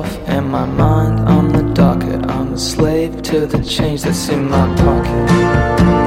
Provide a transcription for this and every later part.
off and my mind on the docket. I'm a slave to the change that's in my pocket.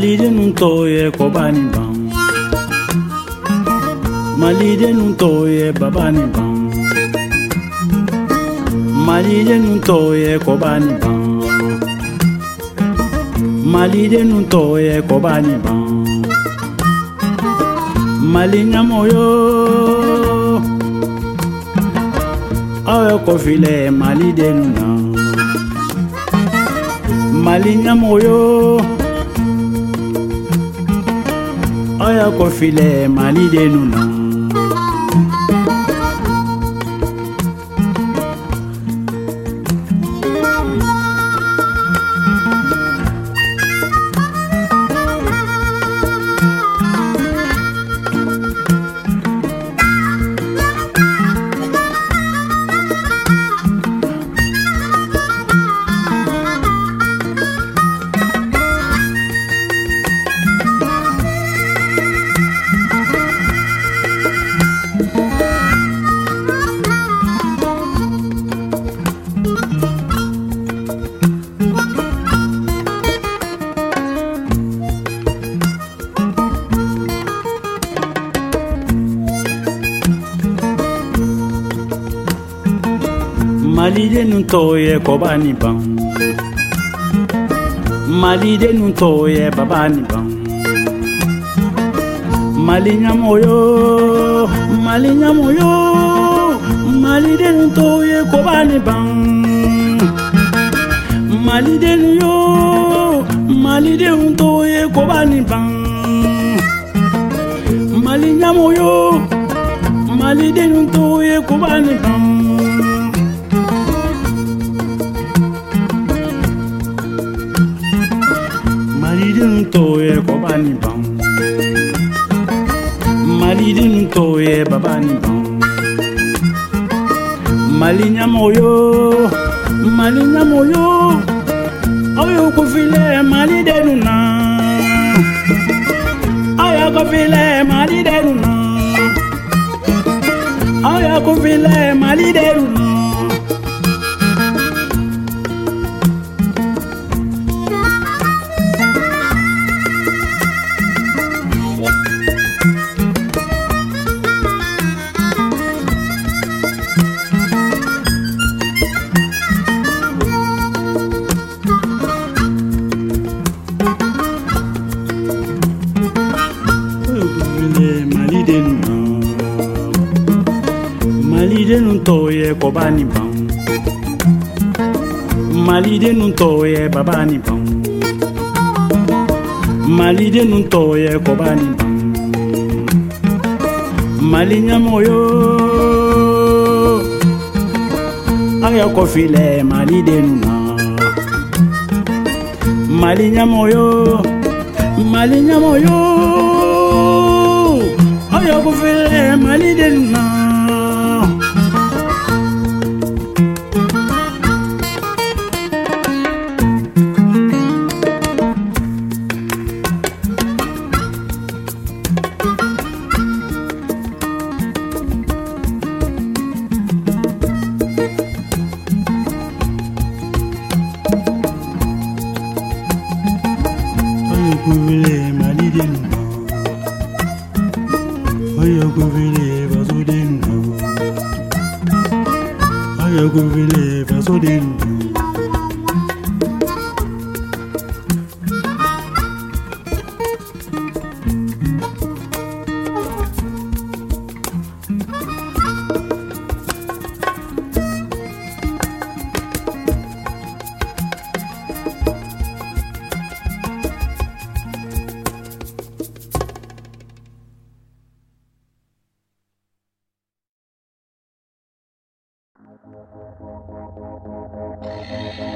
Malide nun toye ko bani ban Malide nun toye babani ban maliden nun toye ko bani ban maliden nun toye ko bani ban malinya moyo. Awe ko file maliden nun na. Malinya moyo. mɔgɔya kɔfilɛ mali de nu na ye kɔba ni ban malidenu tɔw ye baba ni ban mali ɲamoyo mali ɲamoyo malidenu tɔw ye kɔba ni ban malidenu yo malidenu tɔw ye ni ban mali ɲamoyo malidenu tɔw ye ni ban babani ban ye babani ban mali moyo, mali moyo. aw y'u kofilɛ mali denu na aw y'a kofilɛ mali denu na mali sarabani ban maliden nun tɔɔyɛ kɔbani ban mali ɲamɔyo aw y'a kɔfilɛ maliden nu na mali ɲamɔyo mali ɲamɔyo Thank you.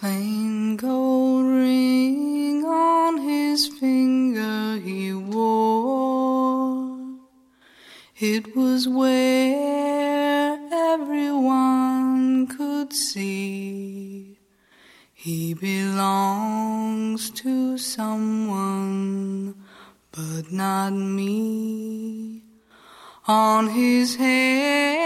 Plain gold ring on his finger he wore. It was where everyone could see. He belongs to someone, but not me. On his hand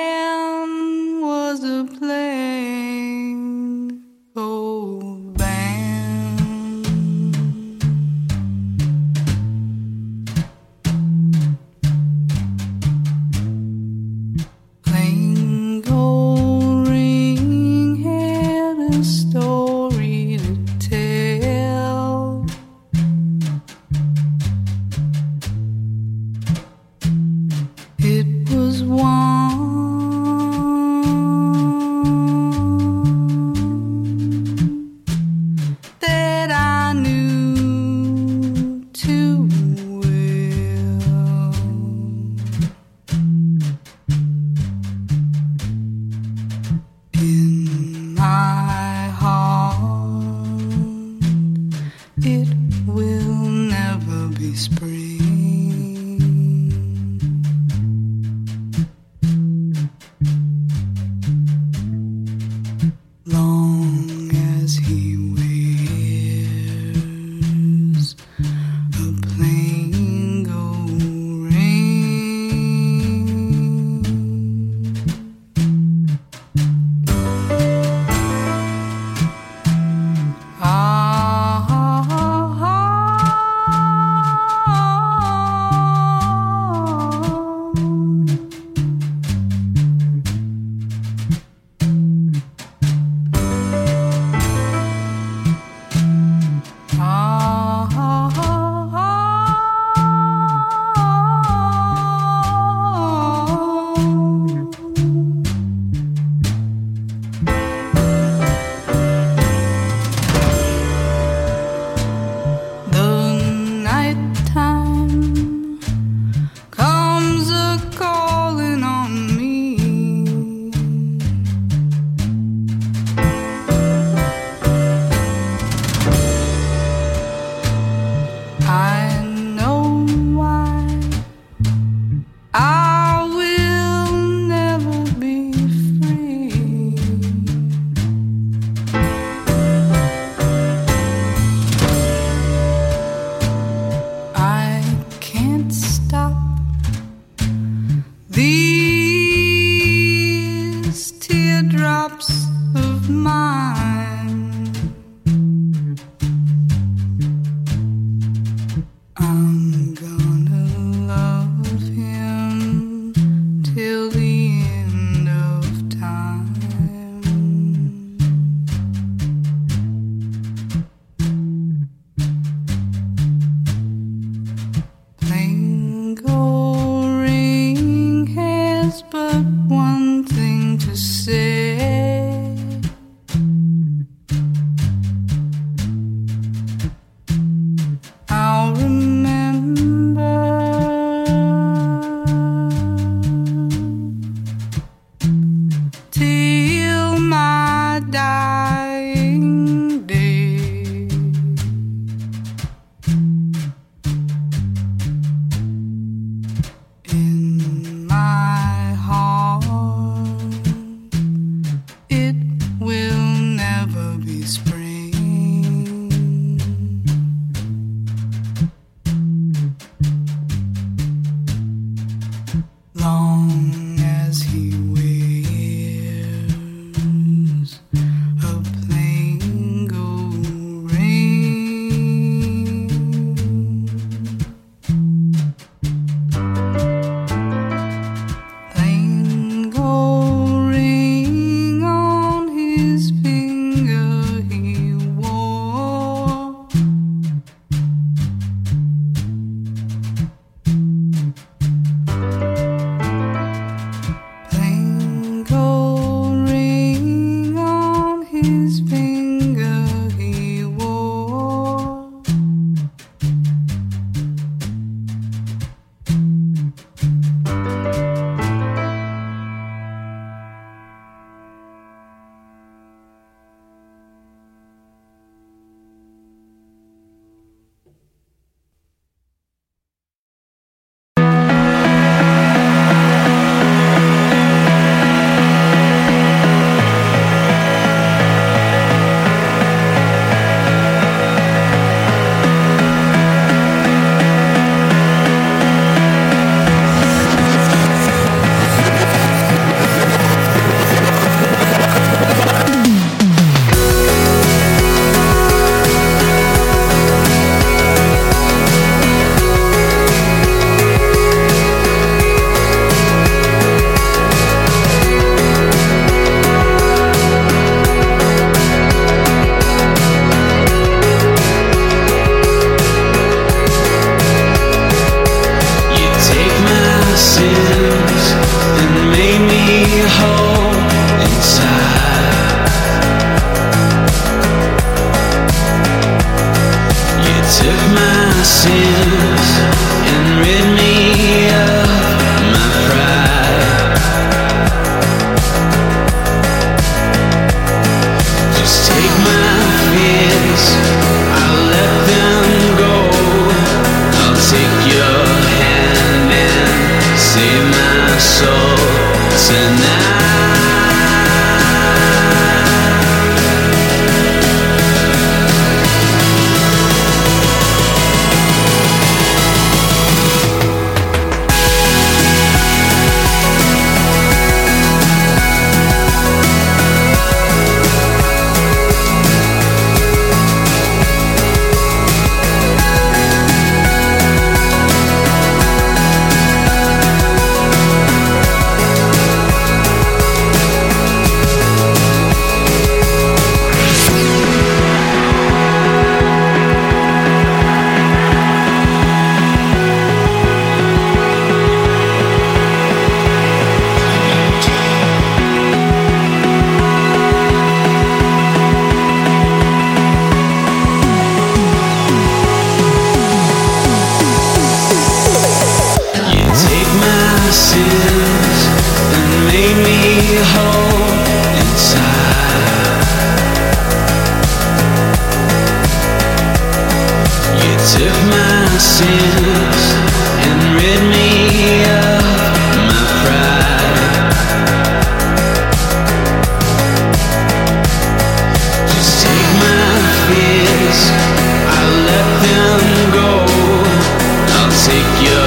take you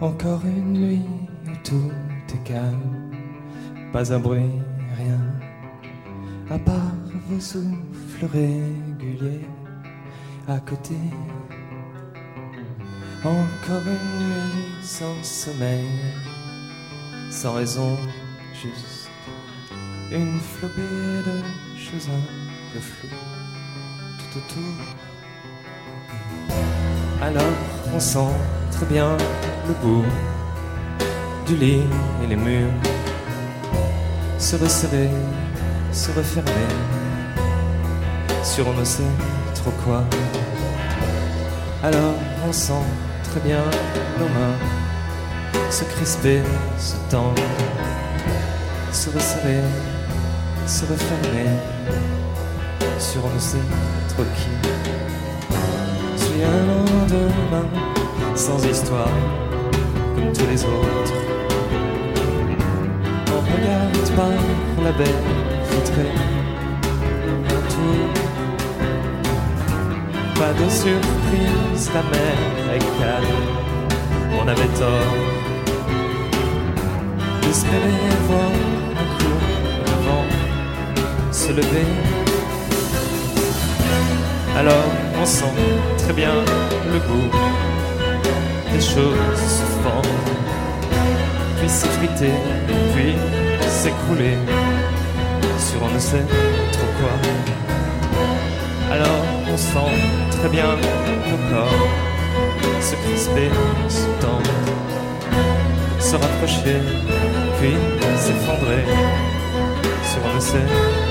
Encore une nuit où tout est calme, pas un bruit, rien, à part vos souffles réguliers à côté. Encore une nuit sans sommeil, sans raison, juste une flopée de choses un peu floues tout autour. Alors on sent très bien le bout du lit et les murs se resserrer, se refermer sur on ne sait trop quoi. Alors on sent très bien nos mains se crisper, se tendre, se resserrer, se refermer sur on ne sait trop qui. Suis un lendemain sans histoire tous les autres. On regarde par la baie vitrée autour. Pas de surprise, la mer est calme. On avait tort d'espérer voir un coup le vent se lever. Alors on sent très bien le goût des choses se puis s'effriter, puis s'écrouler. Sur on ne sait trop quoi. Alors on sent très bien nos corps se crisper, se tendre, se rapprocher, puis s'effondrer. Sur on ne sait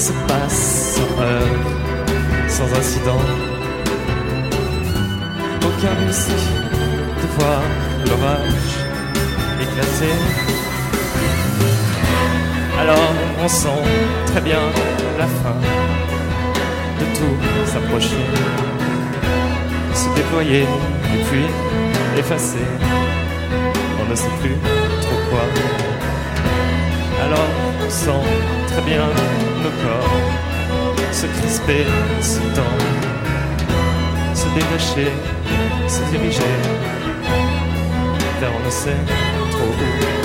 se passe sans sans incident. Aucun risque de voir l'orage éclater. Alors on sent très bien la fin de tout s'approcher, se déployer et puis effacer. On ne sait plus trop quoi. Alors on sent très bien nos corps se crisper, se tendre, se détacher, se diriger vers on ne sait trop où.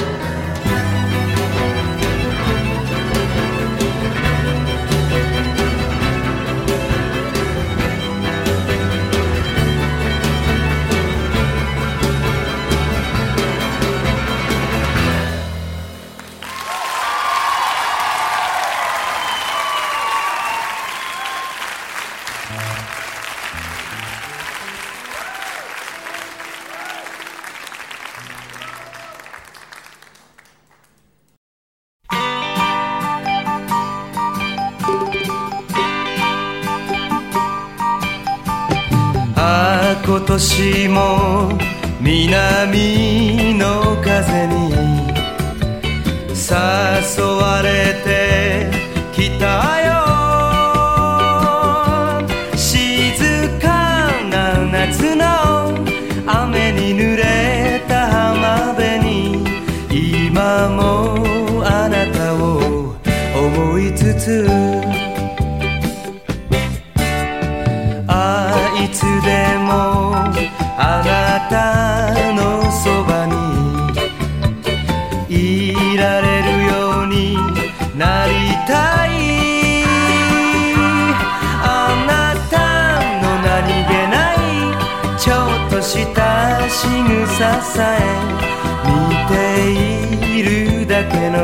の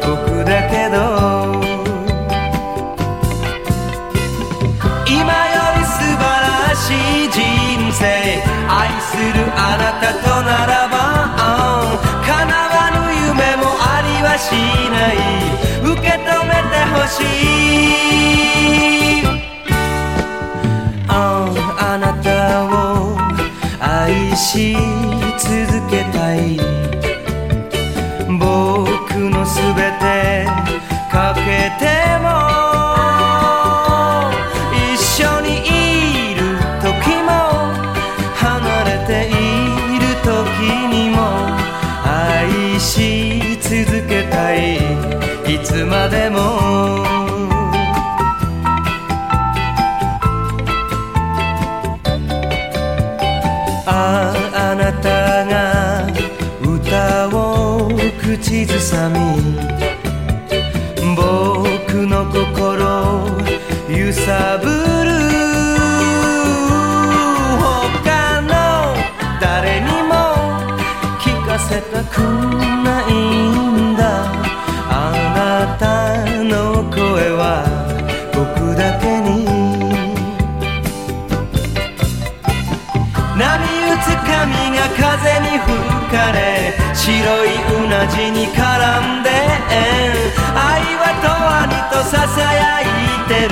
僕だけど。今より素晴らしい人生。愛するあなたとならば。叶わぬ夢もありはしない。受け止めてほしい。Jesus a mí. じに絡んで愛は永遠にとささやいてる。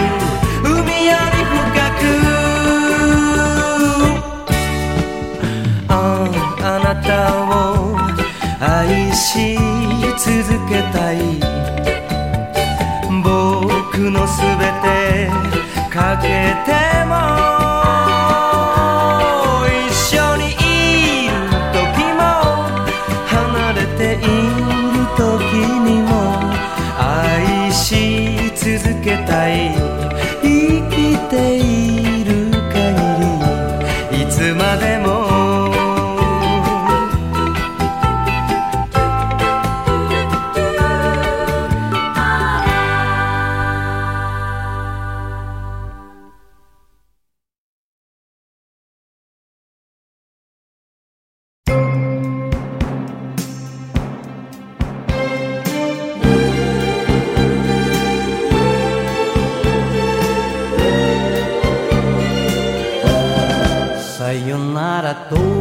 海より深く。ああなたを愛し続けたい。僕のすべてかけても。para todos.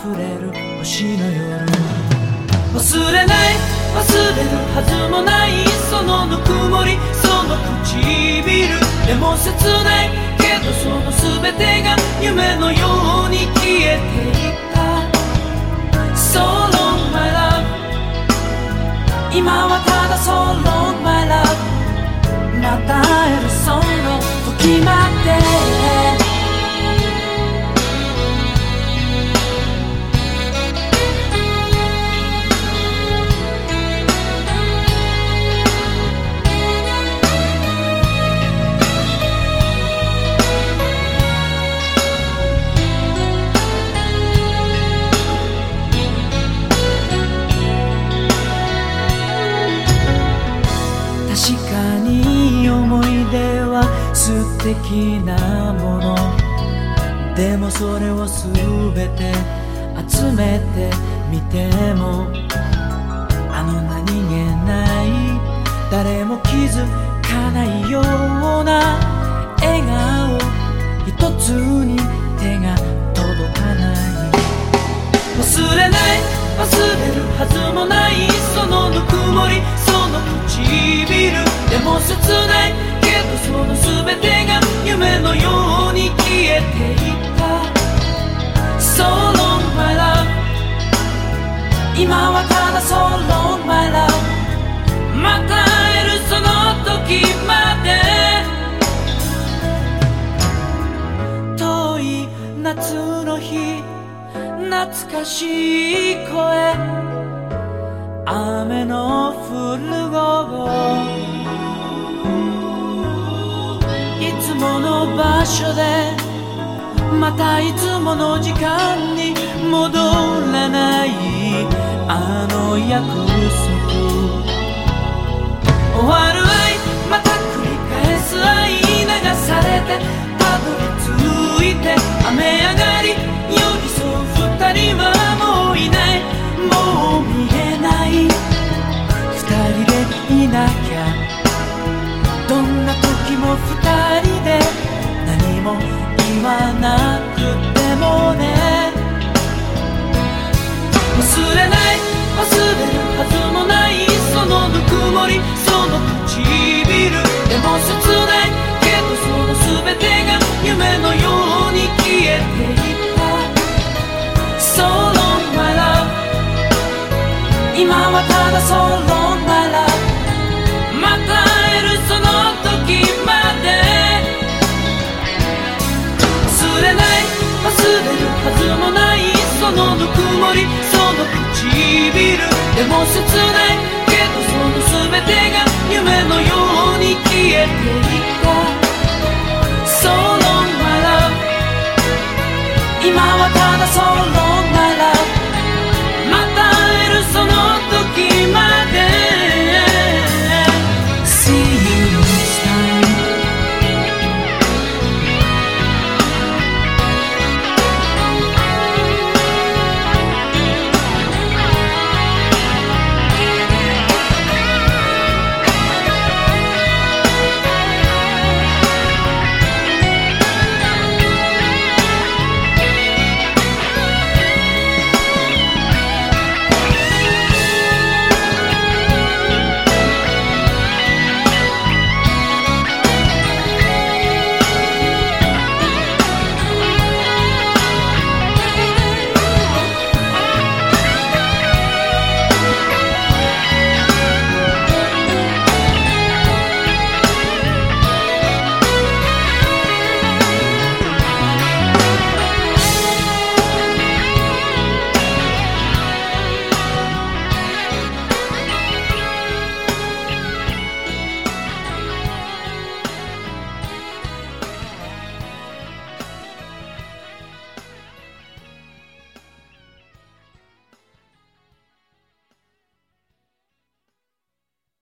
溢れる星の夜。忘れない忘れるはずもないそのぬくもりその唇。でも切ないけどその全てが夢のように消えていった SOLON my love 今はただ SOLON my love ま。た会える So long 時まで敵なもの。でもそれを全て集めてみてもあの何気ない誰も気づかないような笑顔一つに手が届かない。忘れない忘れるはずもないそのぬくもりその唇。でも切ないどその全てが夢のように消えていった。So long my love 今はただ So long my love また会えるその時まで。遠い夏の日懐かしい声。雨の降る午後。もの場所でまたいつもの時間に戻らないあの約束。終わる愛また繰り返す愛流されてたどり着いて雨上がり。寄り添う二人はもういない。もう見えない。はただ So long また会えるその時まで。忘れない忘れるはずもないそのぬくもりその唇。でも切ないけどその全てが夢のように消えていた。So long 今は